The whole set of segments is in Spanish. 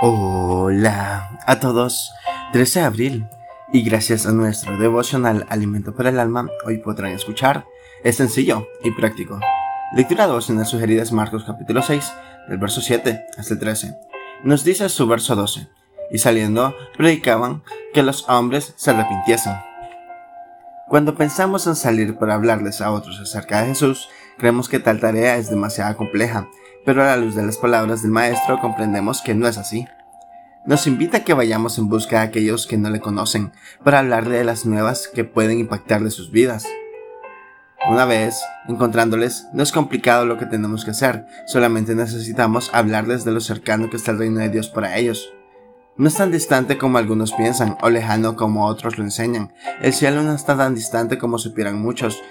Hola a todos, 13 de abril y gracias a nuestro devocional Alimento para el Alma, hoy podrán escuchar, es sencillo y práctico. Lectura 2 en las sugeridas Marcos capítulo 6, del verso 7 hasta el 13. Nos dice su verso 12, y saliendo predicaban que los hombres se arrepintiesen. Cuando pensamos en salir para hablarles a otros acerca de Jesús, creemos que tal tarea es demasiado compleja pero a la luz de las palabras del Maestro comprendemos que no es así. Nos invita a que vayamos en busca de aquellos que no le conocen, para hablarle de las nuevas que pueden impactar de sus vidas. Una vez encontrándoles, no es complicado lo que tenemos que hacer, solamente necesitamos hablarles de lo cercano que está el reino de Dios para ellos. No es tan distante como algunos piensan, o lejano como otros lo enseñan. El cielo no está tan distante como supieran muchos,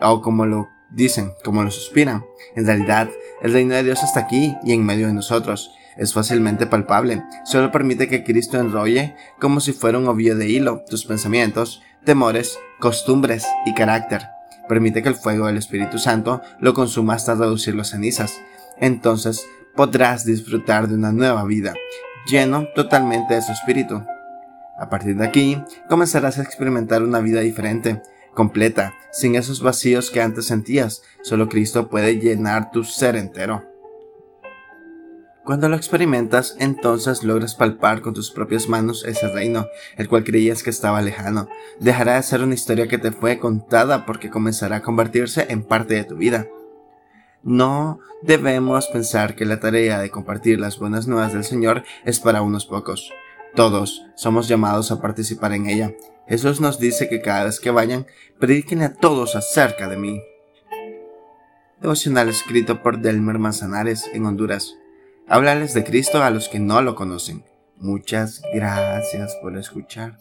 o como lo dicen, como lo suspiran. En realidad, el reino de Dios está aquí y en medio de nosotros. Es fácilmente palpable. Solo permite que Cristo enrolle como si fuera un ovillo de hilo tus pensamientos, temores, costumbres y carácter. Permite que el fuego del Espíritu Santo lo consuma hasta reducir las cenizas. Entonces podrás disfrutar de una nueva vida, lleno totalmente de su Espíritu. A partir de aquí, comenzarás a experimentar una vida diferente, completa, sin esos vacíos que antes sentías. Solo Cristo puede llenar tu ser entero. Cuando lo experimentas, entonces logras palpar con tus propias manos ese reino, el cual creías que estaba lejano. Dejará de ser una historia que te fue contada porque comenzará a convertirse en parte de tu vida. No debemos pensar que la tarea de compartir las buenas nuevas del Señor es para unos pocos. Todos somos llamados a participar en ella. Jesús nos dice que cada vez que vayan, prediquen a todos acerca de mí. Devocional escrito por Delmer Manzanares en Honduras. Háblales de Cristo a los que no lo conocen. Muchas gracias por escuchar.